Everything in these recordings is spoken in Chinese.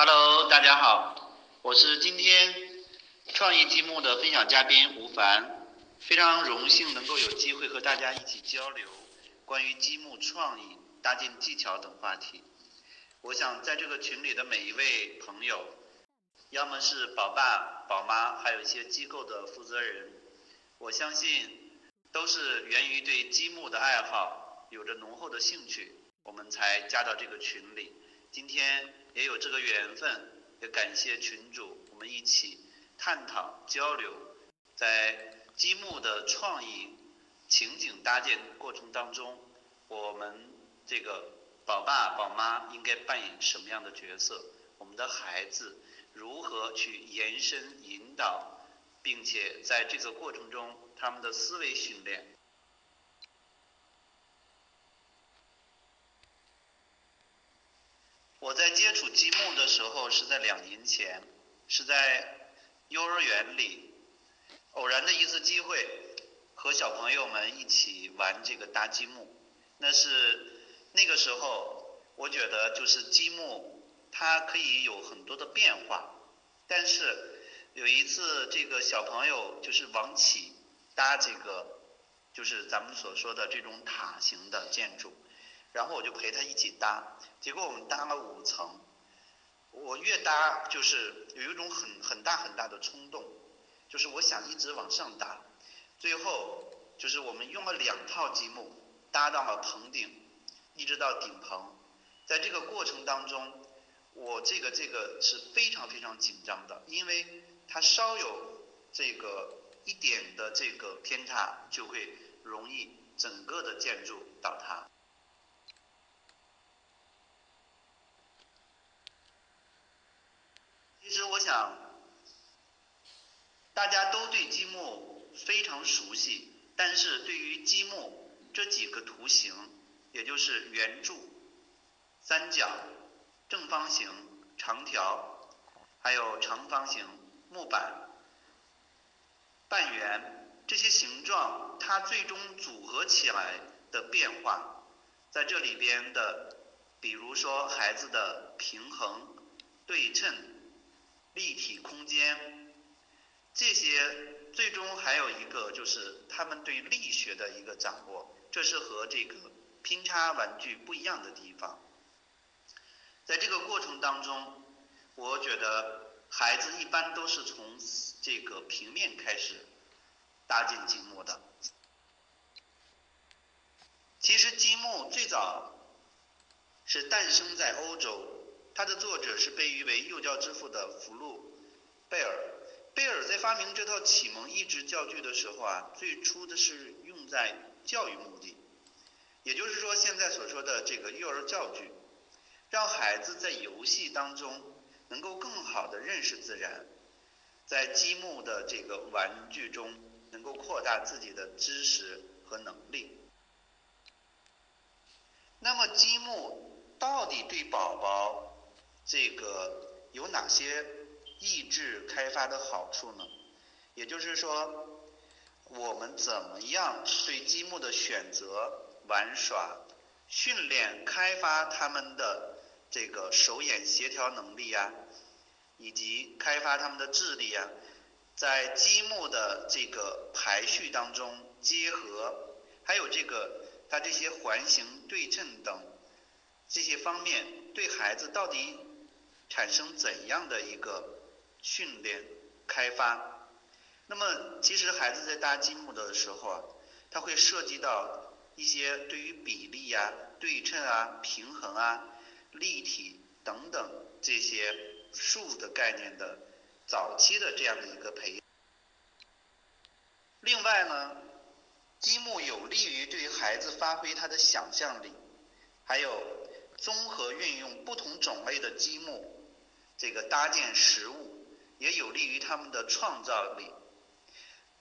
Hello，大家好，我是今天创意积木的分享嘉宾吴凡，非常荣幸能够有机会和大家一起交流关于积木创意、搭建技巧等话题。我想在这个群里的每一位朋友，要么是宝爸、宝妈，还有一些机构的负责人，我相信都是源于对积木的爱好，有着浓厚的兴趣，我们才加到这个群里。今天也有这个缘分，也感谢群主，我们一起探讨交流，在积木的创意情景搭建过程当中，我们这个宝爸宝妈应该扮演什么样的角色？我们的孩子如何去延伸引导，并且在这个过程中他们的思维训练？我在接触积木的时候是在两年前，是在幼儿园里偶然的一次机会，和小朋友们一起玩这个搭积木。那是那个时候，我觉得就是积木它可以有很多的变化，但是有一次这个小朋友就是往起搭这个，就是咱们所说的这种塔形的建筑。然后我就陪他一起搭，结果我们搭了五层，我越搭就是有一种很很大很大的冲动，就是我想一直往上搭，最后就是我们用了两套积木搭到了棚顶，一直到顶棚，在这个过程当中，我这个这个是非常非常紧张的，因为它稍有这个一点的这个偏差，就会容易整个的建筑倒塌。其实我想，大家都对积木非常熟悉，但是对于积木这几个图形，也就是圆柱、三角、正方形、长条，还有长方形、木板、半圆这些形状，它最终组合起来的变化，在这里边的，比如说孩子的平衡、对称。立体空间，这些最终还有一个就是他们对力学的一个掌握，这是和这个拼插玩具不一样的地方。在这个过程当中，我觉得孩子一般都是从这个平面开始搭建积木的。其实积木最早是诞生在欧洲。它的作者是被誉为幼教之父的福禄贝尔。贝尔在发明这套启蒙益智教具的时候啊，最初的是用在教育目的，也就是说现在所说的这个幼儿教具，让孩子在游戏当中能够更好的认识自然，在积木的这个玩具中能够扩大自己的知识和能力。那么积木到底对宝宝？这个有哪些益智开发的好处呢？也就是说，我们怎么样对积木的选择、玩耍、训练、开发他们的这个手眼协调能力呀，以及开发他们的智力呀，在积木的这个排序当中结合，还有这个它这些环形对称等这些方面，对孩子到底？产生怎样的一个训练开发？那么，其实孩子在搭积木的时候啊，他会涉及到一些对于比例啊、对称啊、平衡啊、立体等等这些数的概念的早期的这样的一个培养。另外呢，积木有利于对于孩子发挥他的想象力，还有综合运用不同种类的积木。这个搭建实物也有利于他们的创造力。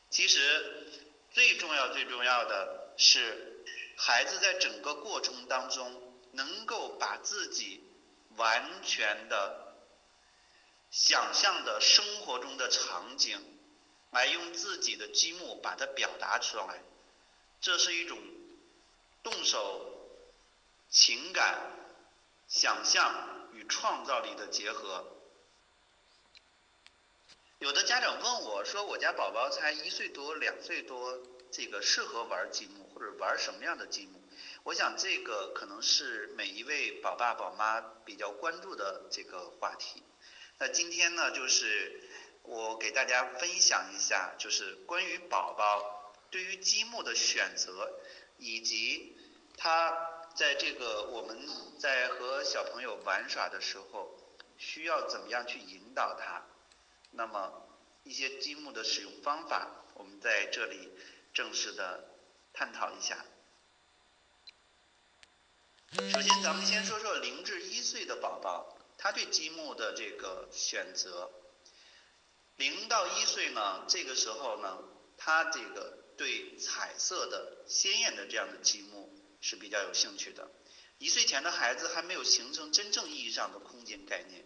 其实最重要、最重要的是，孩子在整个过程当中能够把自己完全的想象的生活中的场景，来用自己的积木把它表达出来。这是一种动手情感想象创造力的结合。有的家长问我说：“我家宝宝才一岁多、两岁多，这个适合玩积木，或者玩什么样的积木？”我想这个可能是每一位宝爸宝妈比较关注的这个话题。那今天呢，就是我给大家分享一下，就是关于宝宝对于积木的选择，以及他在这个我们在和小朋友玩耍的时候，需要怎么样去引导他。那么一些积木的使用方法，我们在这里正式的探讨一下。首先，咱们先说说零至一岁的宝宝，他对积木的这个选择。零到一岁呢，这个时候呢，他这个对彩色的、鲜艳的这样的积木是比较有兴趣的。一岁前的孩子还没有形成真正意义上的空间概念。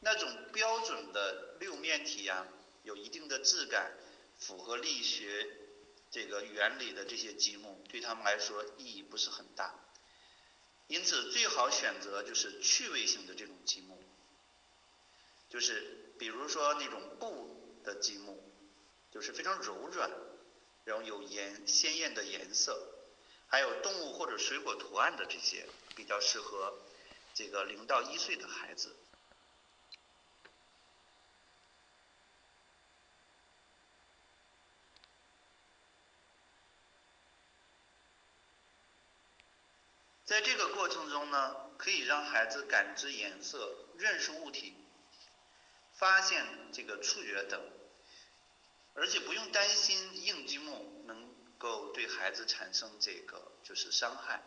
那种标准的六面体呀，有一定的质感，符合力学这个原理的这些积木，对他们来说意义不是很大。因此，最好选择就是趣味性的这种积木，就是比如说那种布的积木，就是非常柔软，然后有颜鲜艳的颜色，还有动物或者水果图案的这些，比较适合这个零到一岁的孩子。在这个过程中呢，可以让孩子感知颜色、认识物体、发现这个触觉等，而且不用担心硬积木能够对孩子产生这个就是伤害。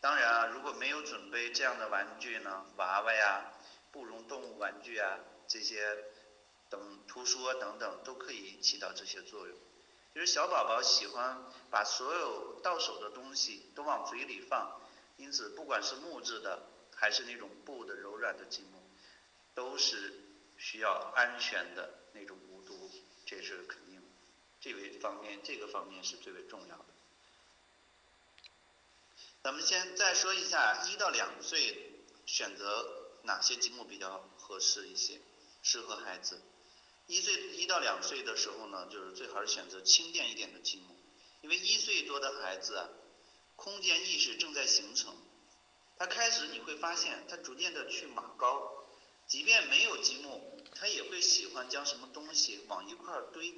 当然啊，如果没有准备这样的玩具呢，娃娃呀、布绒动物玩具啊这些等图书等等都可以起到这些作用。就是小宝宝喜欢把所有到手的东西都往嘴里放，因此不管是木质的还是那种布的柔软的积木，都是需要安全的那种无毒，这是肯定。这位方面，这个方面是最为重要的。咱们先再说一下一到两岁选择哪些积木比较合适一些，适合孩子。一岁一到两岁的时候呢，就是最好是选择轻便一点的积木，因为一岁多的孩子啊，空间意识正在形成，他开始你会发现他逐渐的去马高，即便没有积木，他也会喜欢将什么东西往一块堆，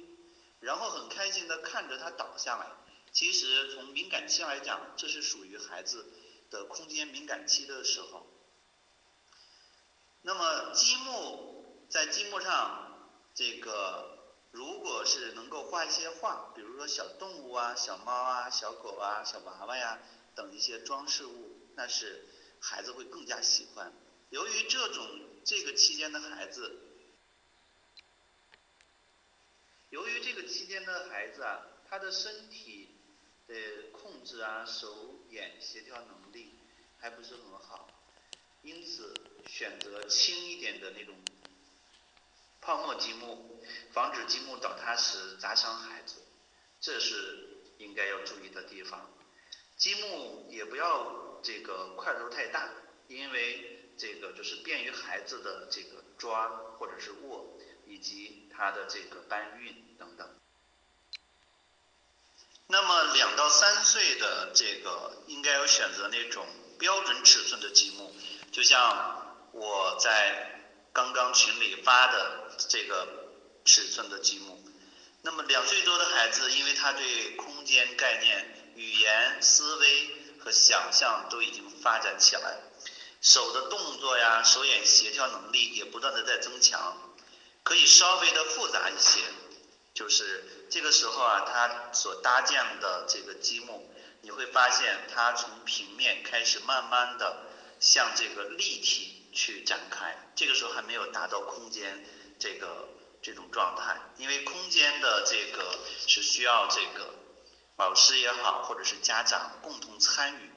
然后很开心的看着它倒下来。其实从敏感期来讲，这是属于孩子的空间敏感期的时候。那么积木在积木上。这个如果是能够画一些画，比如说小动物啊、小猫啊、小狗啊、小娃娃呀等一些装饰物，那是孩子会更加喜欢。由于这种这个期间的孩子，由于这个期间的孩子啊，他的身体的控制啊、手眼协调能力还不是很好，因此选择轻一点的那种。泡沫积木，防止积木倒塌时砸伤孩子，这是应该要注意的地方。积木也不要这个块头太大，因为这个就是便于孩子的这个抓或者是握，以及他的这个搬运等等。那么两到三岁的这个应该要选择那种标准尺寸的积木，就像我在。刚刚群里发的这个尺寸的积木，那么两岁多的孩子，因为他对空间概念、语言思维和想象都已经发展起来，手的动作呀、手眼协调能力也不断的在增强，可以稍微的复杂一些，就是这个时候啊，他所搭建的这个积木，你会发现它从平面开始慢慢的向这个立体。去展开，这个时候还没有达到空间这个这种状态，因为空间的这个是需要这个老师也好，或者是家长共同参与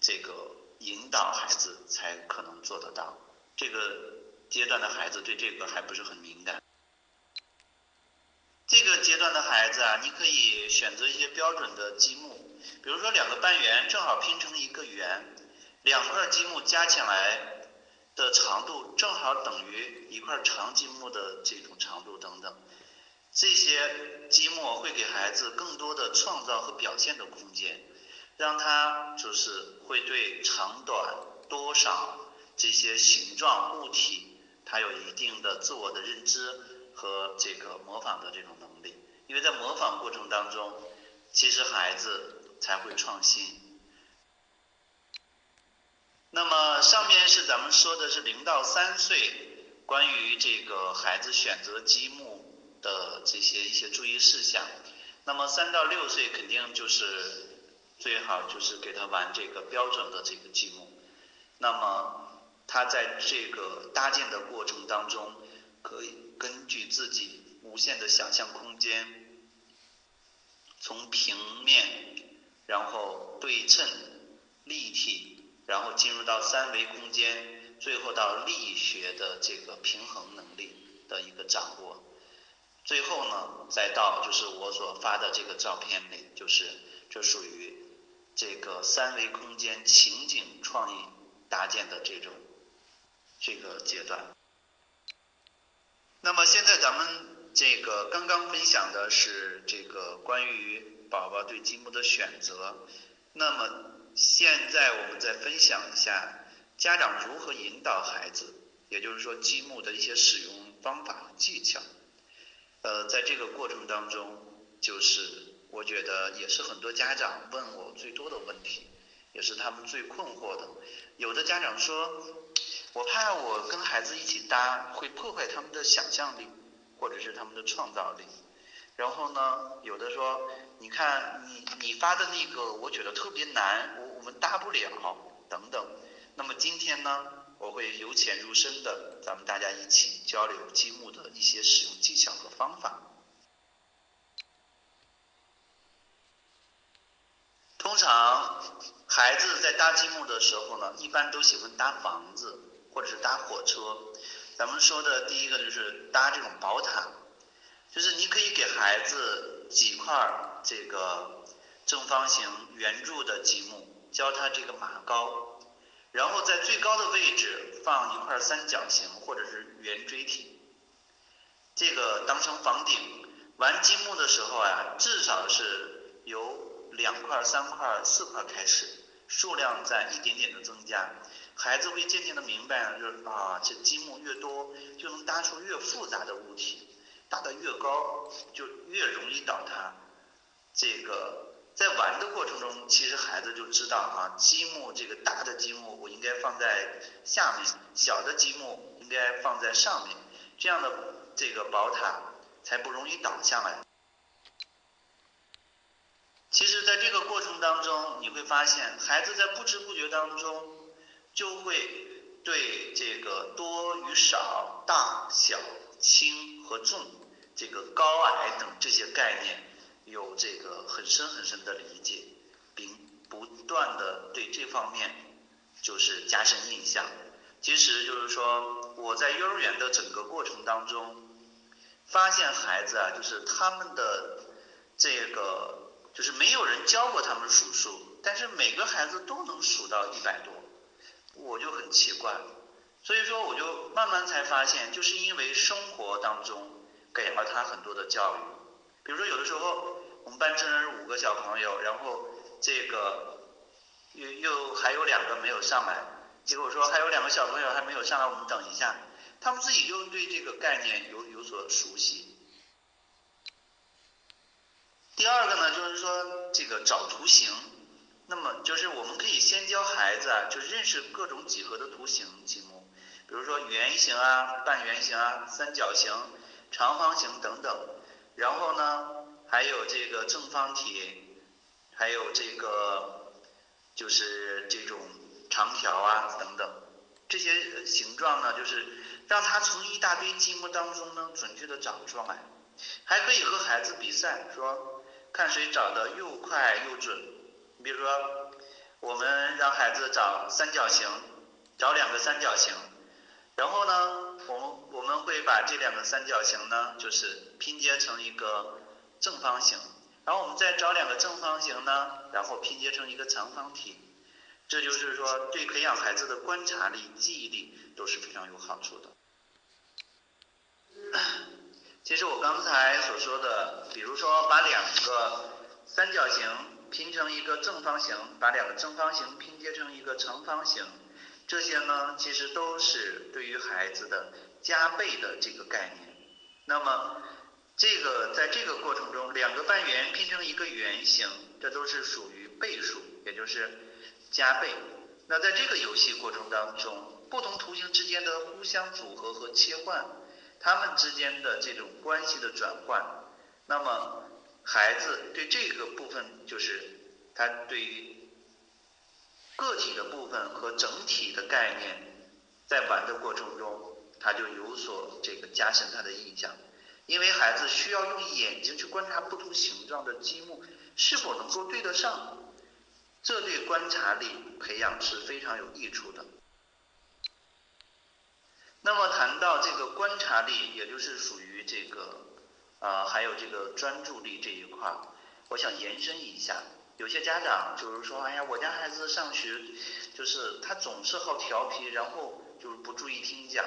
这个引导孩子才可能做得到。这个阶段的孩子对这个还不是很敏感。这个阶段的孩子啊，你可以选择一些标准的积木，比如说两个半圆正好拼成一个圆。两块积木加起来的长度正好等于一块长积木的这种长度等等。这些积木会给孩子更多的创造和表现的空间，让他就是会对长短、多少这些形状物体，他有一定的自我的认知和这个模仿的这种能力。因为在模仿过程当中，其实孩子才会创新。那么上面是咱们说的是零到三岁关于这个孩子选择积木。的这些一些注意事项，那么三到六岁肯定就是最好就是给他玩这个标准的这个积木，那么他在这个搭建的过程当中，可以根据自己无限的想象空间，从平面，然后对称、立体，然后进入到三维空间，最后到力学的这个平衡能力的一个掌握。最后呢，再到就是我所发的这个照片里，就是这属于这个三维空间情景创意搭建的这种这个阶段。那么现在咱们这个刚刚分享的是这个关于宝宝对积木的选择，那么现在我们再分享一下家长如何引导孩子，也就是说积木的一些使用方法和技巧。呃，在这个过程当中，就是我觉得也是很多家长问我最多的问题，也是他们最困惑的。有的家长说，我怕我跟孩子一起搭会破坏他们的想象力，或者是他们的创造力。然后呢，有的说，你看你你发的那个，我觉得特别难，我我们搭不了等等。那么今天呢？我会由浅入深的，咱们大家一起交流积木的一些使用技巧和方法。通常孩子在搭积木的时候呢，一般都喜欢搭房子或者是搭火车。咱们说的第一个就是搭这种宝塔，就是你可以给孩子几块这个正方形圆柱的积木，教他这个马高。然后在最高的位置放一块三角形或者是圆锥体，这个当成房顶。玩积木的时候啊，至少是由两块、三块、四块开始，数量在一点点的增加。孩子会渐渐的明白，就是啊，这积木越多，就能搭出越复杂的物体，搭得越高，就越容易倒塌。这个。在玩的过程中，其实孩子就知道啊，积木这个大的积木我应该放在下面，小的积木应该放在上面，这样的这个宝塔才不容易倒下来。其实，在这个过程当中，你会发现孩子在不知不觉当中就会对这个多与少、大小、轻和重、这个高矮等这些概念。有这个很深很深的理解，并不断的对这方面就是加深印象。其实就是说，我在幼儿园的整个过程当中，发现孩子啊，就是他们的这个就是没有人教过他们数数，但是每个孩子都能数到一百多，我就很奇怪。所以说，我就慢慢才发现，就是因为生活当中给了他很多的教育，比如说有的时候。我们班正是五个小朋友，然后这个又又还有两个没有上来，结果说还有两个小朋友还没有上来，我们等一下，他们自己就对这个概念有有所熟悉。第二个呢，就是说这个找图形，那么就是我们可以先教孩子啊，就认识各种几何的图形积木，比如说圆形啊、半圆形啊、三角形、长方形等等，然后呢。还有这个正方体，还有这个就是这种长条啊等等，这些形状呢，就是让他从一大堆积木当中呢准确的找出来，还可以和孩子比赛，说看谁找的又快又准。比如说，我们让孩子找三角形，找两个三角形，然后呢，我们我们会把这两个三角形呢，就是拼接成一个。正方形，然后我们再找两个正方形呢，然后拼接成一个长方体。这就是说对培养孩子的观察力、记忆力都是非常有好处的。其实我刚才所说的，比如说把两个三角形拼成一个正方形，把两个正方形拼接成一个长方形，这些呢，其实都是对于孩子的加倍的这个概念。那么，这个在这个过程中，两个半圆拼成一个圆形，这都是属于倍数，也就是加倍。那在这个游戏过程当中，不同图形之间的互相组合和切换。它们之间的这种关系的转换，那么孩子对这个部分，就是他对于个体的部分和整体的概念，在玩的过程中，他就有所这个加深他的印象，因为孩子需要用眼睛去观察不同形状的积木是否能够对得上，这对观察力培养是非常有益处的。那么谈到这个观察力，也就是属于这个啊，还有这个专注力这一块儿，我想延伸一下。有些家长就是说，哎呀，我家孩子上学就是他总是好调皮，然后就是不注意听讲。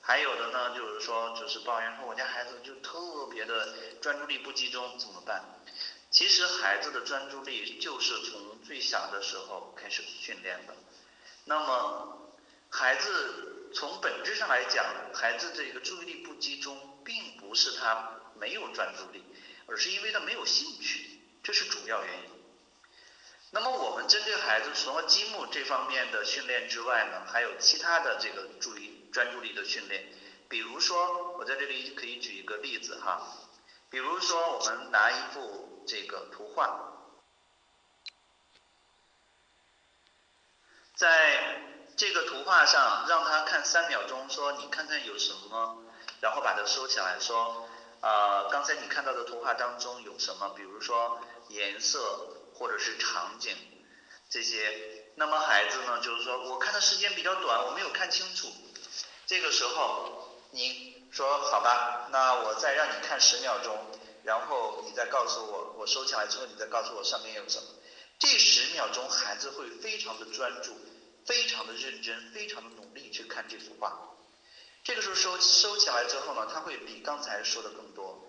还有的呢，就是说就是抱怨说，我家孩子就特别的专注力不集中，怎么办？其实孩子的专注力就是从最小的时候开始训练的。那么孩子。从本质上来讲，孩子这个注意力不集中，并不是他没有专注力，而是因为他没有兴趣，这是主要原因。那么我们针对孩子除了积木这方面的训练之外呢，还有其他的这个注意专注力的训练。比如说，我在这里可以举一个例子哈，比如说我们拿一幅这个图画，在。这个图画上让他看三秒钟，说你看看有什么，然后把它收起来，说啊，刚才你看到的图画当中有什么？比如说颜色或者是场景这些。那么孩子呢，就是说我看的时间比较短，我没有看清楚。这个时候你说好吧，那我再让你看十秒钟，然后你再告诉我，我收起来之后你再告诉我上面有什么。这十秒钟孩子会非常的专注。非常的认真，非常的努力去看这幅画。这个时候收收起来之后呢，他会比刚才说的更多。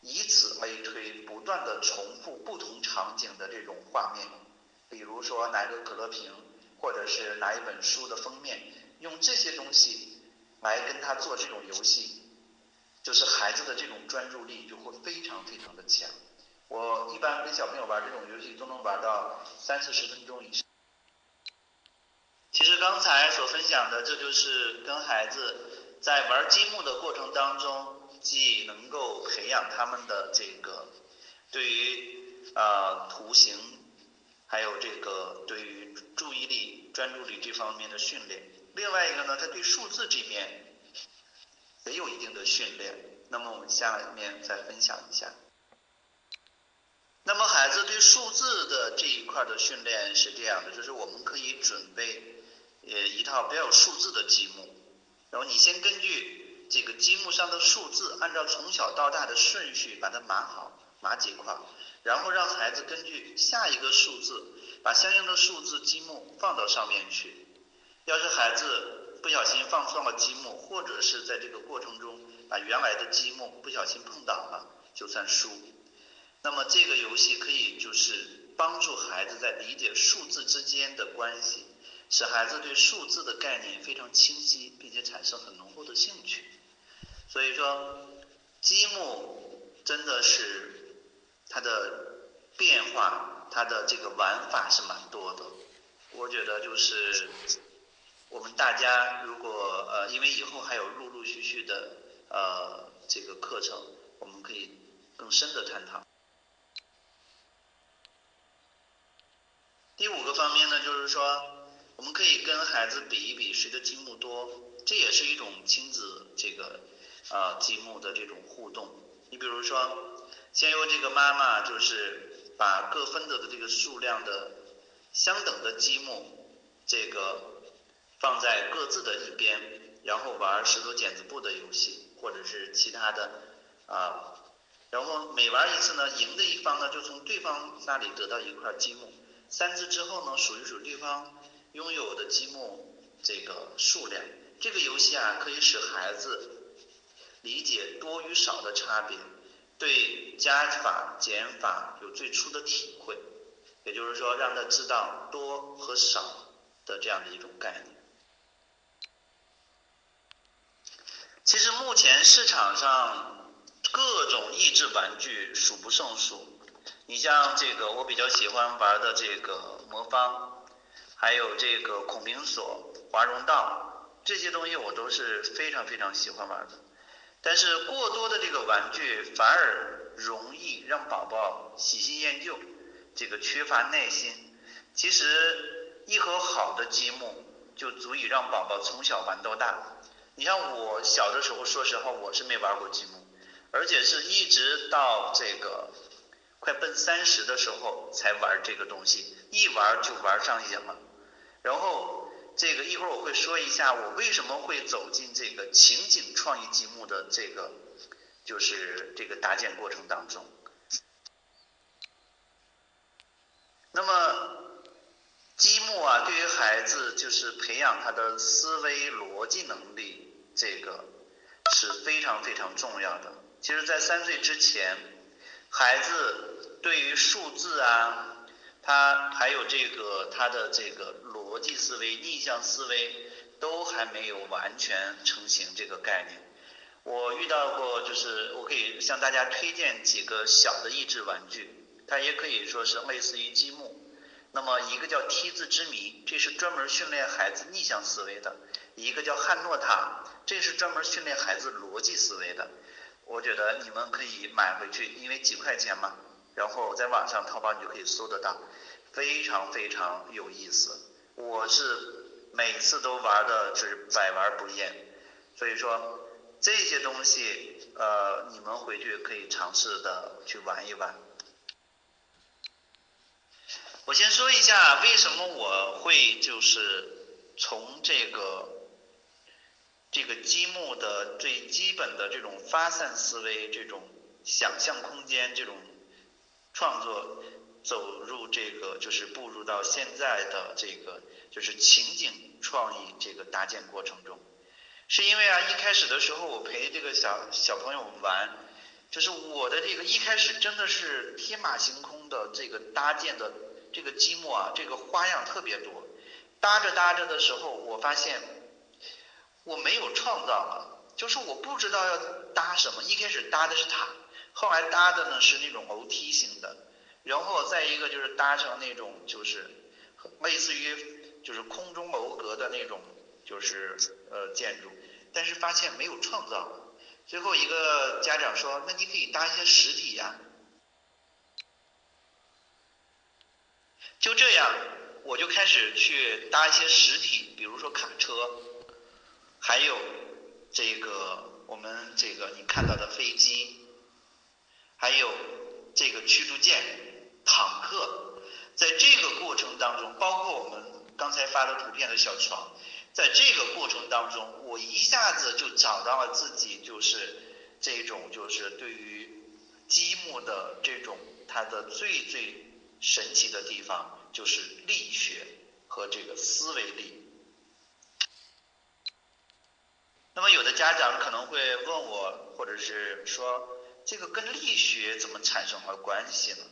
以此类推，不断的重复不同场景的这种画面。比如说拿一个可乐瓶，或者是拿一本书的封面，用这些东西来跟他做这种游戏，就是孩子的这种专注力就会非常非常的强。我一般跟小朋友玩这种游戏，都能玩到三四十分钟以上。其实刚才所分享的，这就是跟孩子在玩积木的过程当中，既能够培养他们的这个对于呃图形，还有这个对于注意力、专注力这方面的训练。另外一个呢，他对数字这边也有一定的训练。那么我们下面再分享一下。那么孩子对数字的这一块的训练是这样的，就是我们可以准备。呃，一套标有数字的积木，然后你先根据这个积木上的数字，按照从小到大的顺序把它码好，码几块，然后让孩子根据下一个数字，把相应的数字积木放到上面去。要是孩子不小心放错了积木，或者是在这个过程中把原来的积木不小心碰倒了，就算输。那么这个游戏可以就是帮助孩子在理解数字之间的关系。使孩子对数字的概念非常清晰，并且产生很浓厚的兴趣。所以说，积木真的是它的变化，它的这个玩法是蛮多的。我觉得就是我们大家如果呃，因为以后还有陆陆续续的呃这个课程，我们可以更深的探讨。第五个方面呢，就是说。我们可以跟孩子比一比谁的积木多，这也是一种亲子这个啊积木的这种互动。你比如说，先由这个妈妈就是把各分得的这个数量的相等的积木，这个放在各自的一边，然后玩石头剪子布的游戏，或者是其他的啊，然后每玩一次呢，赢的一方呢就从对方那里得到一块积木。三次之后呢，数一数对方拥有的积木这个数量。这个游戏啊，可以使孩子理解多与少的差别，对加法、减法有最初的体会。也就是说，让他知道多和少的这样的一种概念。其实目前市场上各种益智玩具数不胜数。你像这个，我比较喜欢玩的这个魔方，还有这个孔明锁、华容道这些东西，我都是非常非常喜欢玩的。但是过多的这个玩具反而容易让宝宝喜新厌旧，这个缺乏耐心。其实一盒好的积木就足以让宝宝从小玩到大。你像我小的时候，说实话，我是没玩过积木，而且是一直到这个快奔三十的时候才玩这个东西，一玩就玩上瘾了。然后这个一会儿我会说一下我为什么会走进这个情景创意积木的这个就是这个搭建过程当中。那么。积木啊，对于孩子就是培养他的思维逻辑能力，这个是非常非常重要的。其实，在三岁之前，孩子对于数字啊，他还有这个他的这个逻辑思维、逆向思维都还没有完全成型这个概念。我遇到过，就是我可以向大家推荐几个小的益智玩具，它也可以说是类似于积木。那么一个叫梯字之谜，这是专门训练孩子逆向思维的；一个叫汉诺塔，这是专门训练孩子逻辑思维的。我觉得你们可以买回去，因为几块钱嘛，然后在网上淘宝你就可以搜得到，非常非常有意思。我是每次都玩的就是百玩不厌，所以说这些东西呃，你们回去可以尝试的去玩一玩。我先说一下为什么我会就是从这个这个积木的最基本的这种发散思维、这种想象空间、这种创作走入这个就是步入到现在的这个就是情景创意这个搭建过程中，是因为啊一开始的时候我陪这个小小朋友玩，就是我的这个一开始真的是天马行空的这个搭建的。这个积木啊，这个花样特别多，搭着搭着的时候，我发现我没有创造了，就是我不知道要搭什么。一开始搭的是塔，后来搭的呢是那种楼梯型的，然后再一个就是搭成那种就是类似于就是空中楼阁的那种就是呃建筑，但是发现没有创造。最后一个家长说：“那你可以搭一些实体呀。”就这样，我就开始去搭一些实体，比如说卡车，还有这个我们这个你看到的飞机，还有这个驱逐舰、坦克，在这个过程当中，包括我们刚才发的图片的小床，在这个过程当中，我一下子就找到了自己就是这种就是对于积木的这种它的最最。神奇的地方就是力学和这个思维力。那么有的家长可能会问我，或者是说，这个跟力学怎么产生了关系呢？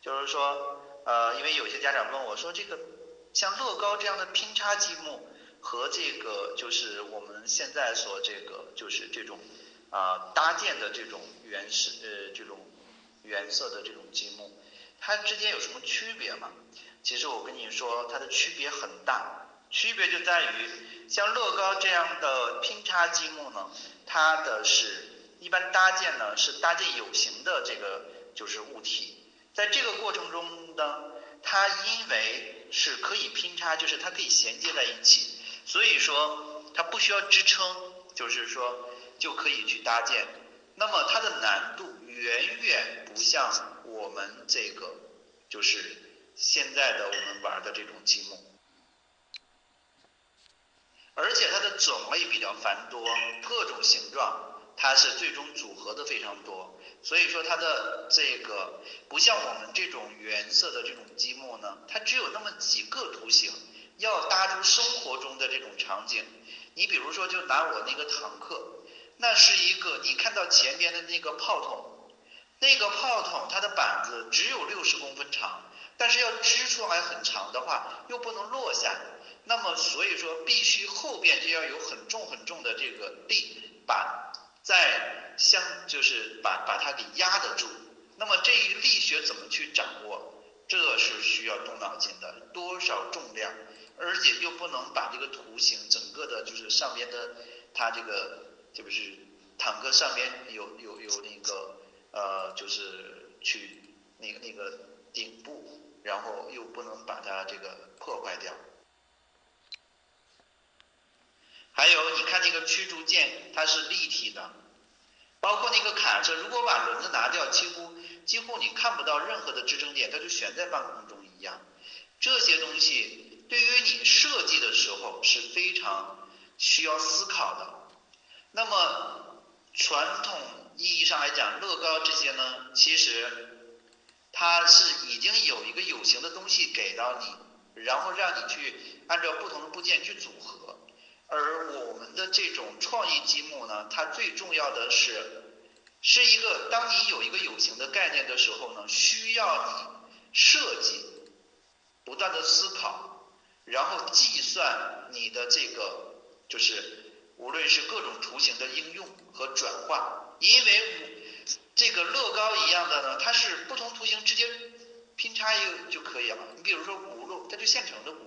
就是说，呃，因为有些家长问我说，这个像乐高这样的拼插积木和这个就是我们现在所这个就是这种啊搭建的这种原始呃这种原色的这种积木。它之间有什么区别吗？其实我跟你说，它的区别很大。区别就在于，像乐高这样的拼插积木呢，它的是一般搭建呢是搭建有形的这个就是物体，在这个过程中呢，它因为是可以拼插，就是它可以衔接在一起，所以说它不需要支撑，就是说就可以去搭建。那么它的难度远远不像。我们这个就是现在的我们玩的这种积木，而且它的种类比较繁多，各种形状，它是最终组合的非常多。所以说它的这个不像我们这种原色的这种积木呢，它只有那么几个图形，要搭出生活中的这种场景。你比如说，就拿我那个坦克，那是一个你看到前边的那个炮筒，那个炮筒它的板子只有六十公分长，但是要支出来很长的话，又不能落下，那么所以说必须后边就要有很重很重的这个力板。在相就是把把它给压得住，那么这一力学怎么去掌握？这是需要动脑筋的，多少重量，而且又不能把这个图形整个的，就是上边的它这个这不是坦克上边有有有那个呃，就是去那个那个顶部，然后又不能把它这个破坏掉。还有，你看那个驱逐舰，它是立体的，包括那个卡车，如果把轮子拿掉，几乎几乎你看不到任何的支撑点，它就悬在半空中一样。这些东西对于你设计的时候是非常需要思考的。那么传统意义上来讲，乐高这些呢，其实它是已经有一个有形的东西给到你，然后让你去按照不同的部件去组合。而我们的这种创意积木呢，它最重要的是，是一个当你有一个有形的概念的时候呢，需要你设计，不断的思考，然后计算你的这个就是无论是各种图形的应用和转化，因为这个乐高一样的呢，它是不同图形直接拼插一个就可以了。你比如说轱辘，它就现成的辘。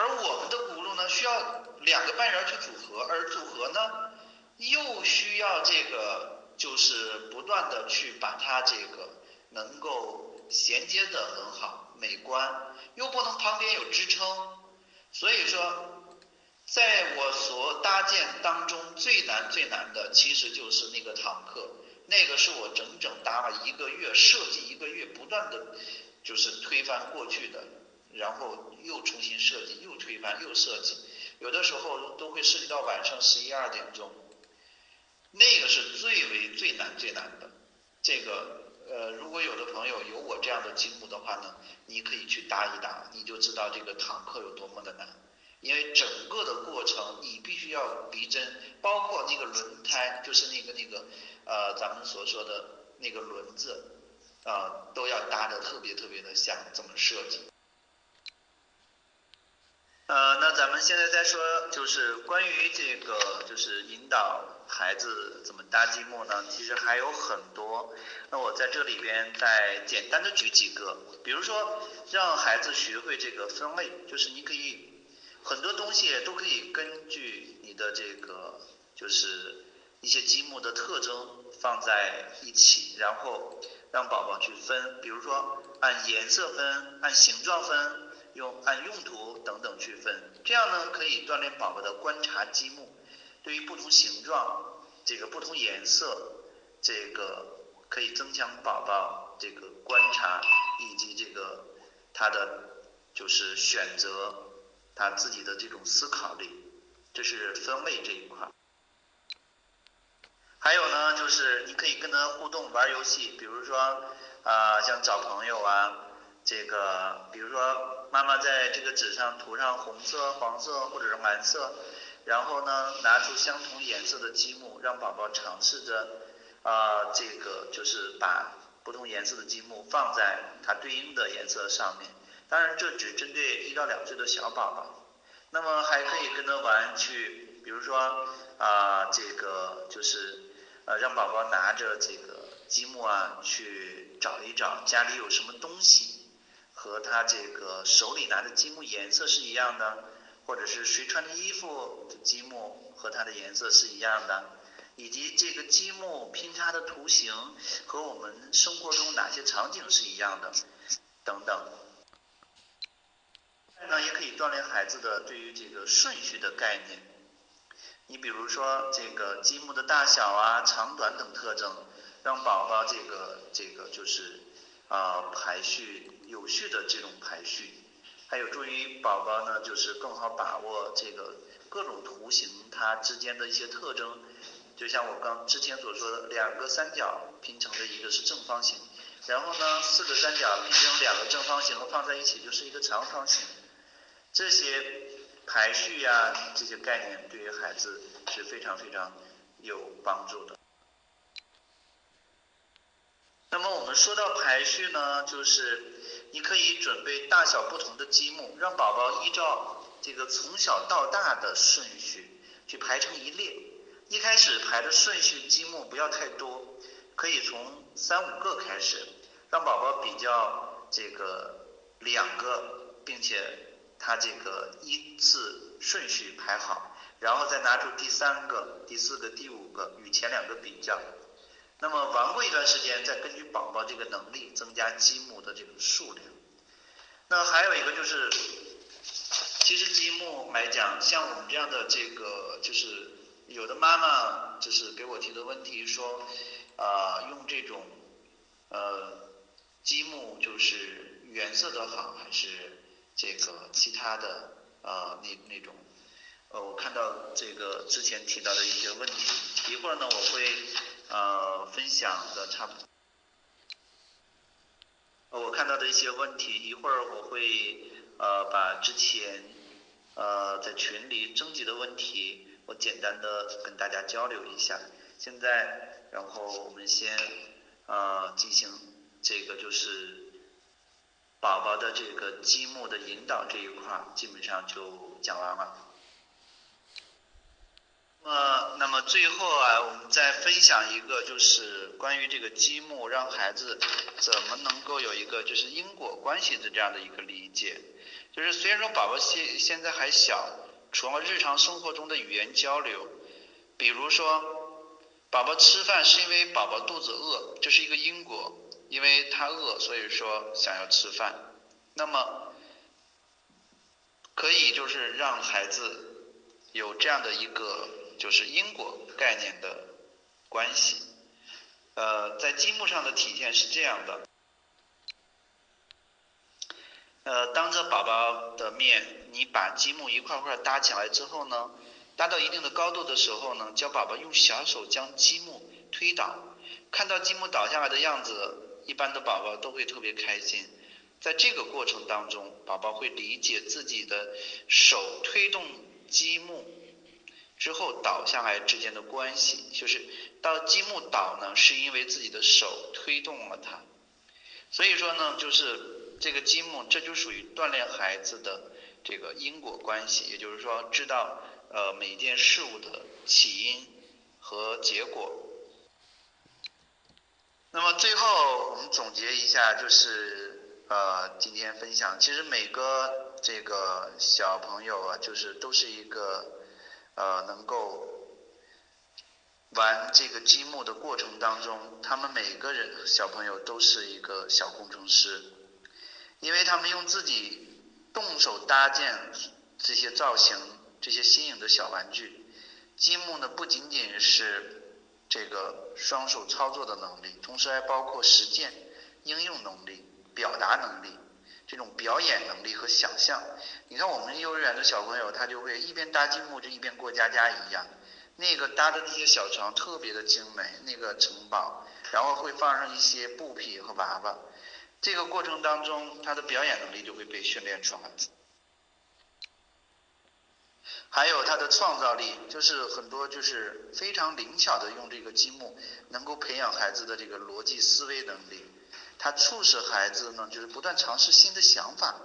而我们的轱辘呢，需要两个半圆去组合，而组合呢，又需要这个就是不断的去把它这个能够衔接的很好，美观，又不能旁边有支撑，所以说，在我所搭建当中最难最难的，其实就是那个坦克，那个是我整整搭了一个月，设计一个月，不断的就是推翻过去的。然后又重新设计，又推翻，又设计，有的时候都会涉及到晚上十一二点钟，那个是最为最难最难的。这个呃，如果有的朋友有我这样的积木的话呢，你可以去搭一搭，你就知道这个坦克有多么的难。因为整个的过程你必须要逼真，包括那个轮胎，就是那个那个呃咱们所说的那个轮子啊，都要搭的特别特别的像，怎么设计？呃，那咱们现在再说，就是关于这个，就是引导孩子怎么搭积木呢？其实还有很多。那我在这里边再简单的举几个，比如说让孩子学会这个分类，就是你可以很多东西都可以根据你的这个，就是一些积木的特征放在一起，然后让宝宝去分，比如说按颜色分，按形状分。用按用途等等区分，这样呢可以锻炼宝宝的观察积木，对于不同形状、这个不同颜色，这个可以增强宝宝这个观察以及这个他的就是选择他自己的这种思考力，这是分类这一块。还有呢，就是你可以跟他互动玩游戏，比如说啊像找朋友啊，这个比如说。妈妈在这个纸上涂上红色、黄色或者是蓝色，然后呢，拿出相同颜色的积木，让宝宝尝试着啊，这个就是把不同颜色的积木放在它对应的颜色上面。当然，这只针对一到两岁的小宝宝。那么还可以跟他玩去，比如说啊，这个就是呃，让宝宝拿着这个积木啊，去找一找家里有什么东西。和他这个手里拿的积木颜色是一样的，或者是谁穿的衣服积木和它的颜色是一样的，以及这个积木拼插的图形和我们生活中哪些场景是一样的，等等。那也可以锻炼孩子的对于这个顺序的概念。你比如说这个积木的大小啊、长短等特征，让宝宝这个这个就是啊排序。有序的这种排序，还有助于宝宝呢，就是更好把握这个各种图形它之间的一些特征，就像我刚之前所说的，两个三角拼成的一个是正方形，然后呢，四个三角拼成两个正方形放在一起就是一个长方形。这些排序呀，这些概念对于孩子是非常非常有帮助的。那么我们说到排序呢，就是你可以准备大小不同的积木，让宝宝依照这个从小到大的顺序去排成一列。一开始排的顺序积木不要太多，可以从三五个开始，让宝宝比较这个两个，并且他这个依次顺序排好，然后再拿出第三个、第四个、第五个与前两个比较。那么玩过一段时间，再根据宝宝这个能力增加积木的这个数量。那还有一个就是，其实积木来讲，像我们这样的这个就是。有的妈妈就是给我提的问题说，啊，用这种呃积木就是原色的好，还是这个其他的啊那那种？呃，我看到这个之前提到的一些问题，一会儿呢我会呃分享的差不多。我看到的一些问题，一会儿我会呃把之前呃在群里征集的问题。我简单的跟大家交流一下，现在，然后我们先呃进行这个就是宝宝的这个积木的引导这一块，基本上就讲完了。呃，那么最后啊，我们再分享一个就是关于这个积木，让孩子怎么能够有一个就是因果关系的这样的一个理解，就是虽然说宝宝现现在还小。除了日常生活中的语言交流，比如说，宝宝吃饭是因为宝宝肚子饿，这是一个因果，因为他饿，所以说想要吃饭。那么，可以就是让孩子有这样的一个就是因果概念的关系。呃，在积木上的体现是这样的。呃，当着宝宝的面，你把积木一块块搭起来之后呢，搭到一定的高度的时候呢，教宝宝用小手将积木推倒，看到积木倒下来的样子，一般的宝宝都会特别开心。在这个过程当中，宝宝会理解自己的手推动积木之后倒下来之间的关系，就是到积木倒呢，是因为自己的手推动了它。所以说呢，就是。这个积木，这就属于锻炼孩子的这个因果关系，也就是说，知道呃每件事物的起因和结果。那么最后我们总结一下，就是呃今天分享，其实每个这个小朋友啊，就是都是一个呃能够玩这个积木的过程当中，他们每个人小朋友都是一个小工程师。因为他们用自己动手搭建这些造型、这些新颖的小玩具，积木呢不仅仅是这个双手操作的能力，同时还包括实践、应用能力、表达能力、这种表演能力和想象。你看我们幼儿园的小朋友，他就会一边搭积木就一边过家家一样，那个搭的那些小床特别的精美，那个城堡，然后会放上一些布匹和娃娃。这个过程当中，他的表演能力就会被训练出来，还有他的创造力，就是很多就是非常灵巧的用这个积木，能够培养孩子的这个逻辑思维能力，它促使孩子呢就是不断尝试新的想法，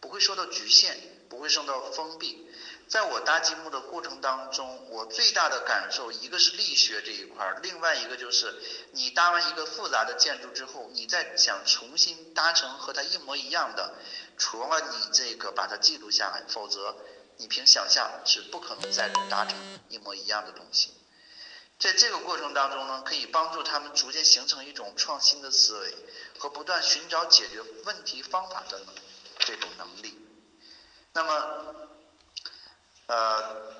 不会受到局限，不会受到封闭。在我搭积木的过程当中，我最大的感受，一个是力学这一块儿，另外一个就是你搭完一个复杂的建筑之后，你再想重新搭成和它一模一样的，除了你这个把它记录下来，否则你凭想象是不可能再搭成一模一样的东西。在这个过程当中呢，可以帮助他们逐渐形成一种创新的思维和不断寻找解决问题方法的这种能力。那么。呃，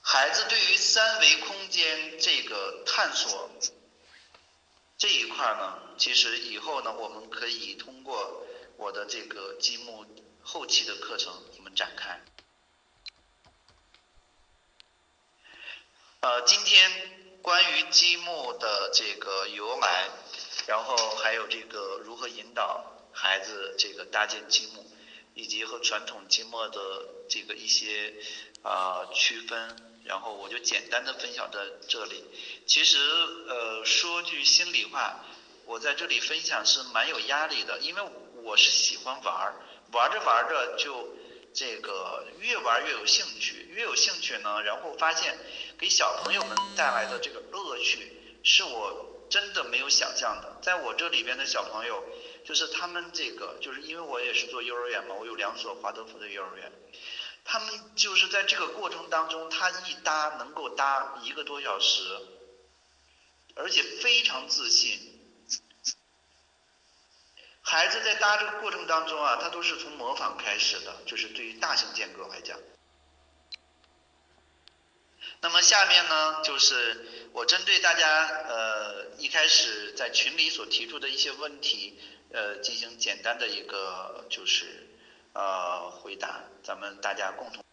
孩子对于三维空间这个探索这一块呢，其实以后呢，我们可以通过我的这个积木后期的课程，我们展开。呃，今天关于积木的这个由来，然后还有这个如何引导孩子这个搭建积木，以及和传统积木的这个一些啊区分，然后我就简单的分享在这里。其实呃说句心里话，我在这里分享是蛮有压力的，因为我是喜欢玩儿，玩着玩着就。这个越玩越有兴趣，越有兴趣呢，然后发现给小朋友们带来的这个乐趣，是我真的没有想象的。在我这里边的小朋友，就是他们这个，就是因为我也是做幼儿园嘛，我有两所华德福的幼儿园，他们就是在这个过程当中，他一搭能够搭一个多小时，而且非常自信。孩子在搭这个过程当中啊，他都是从模仿开始的，就是对于大型间隔来讲。那么下面呢，就是我针对大家呃一开始在群里所提出的一些问题，呃进行简单的一个就是呃回答，咱们大家共同。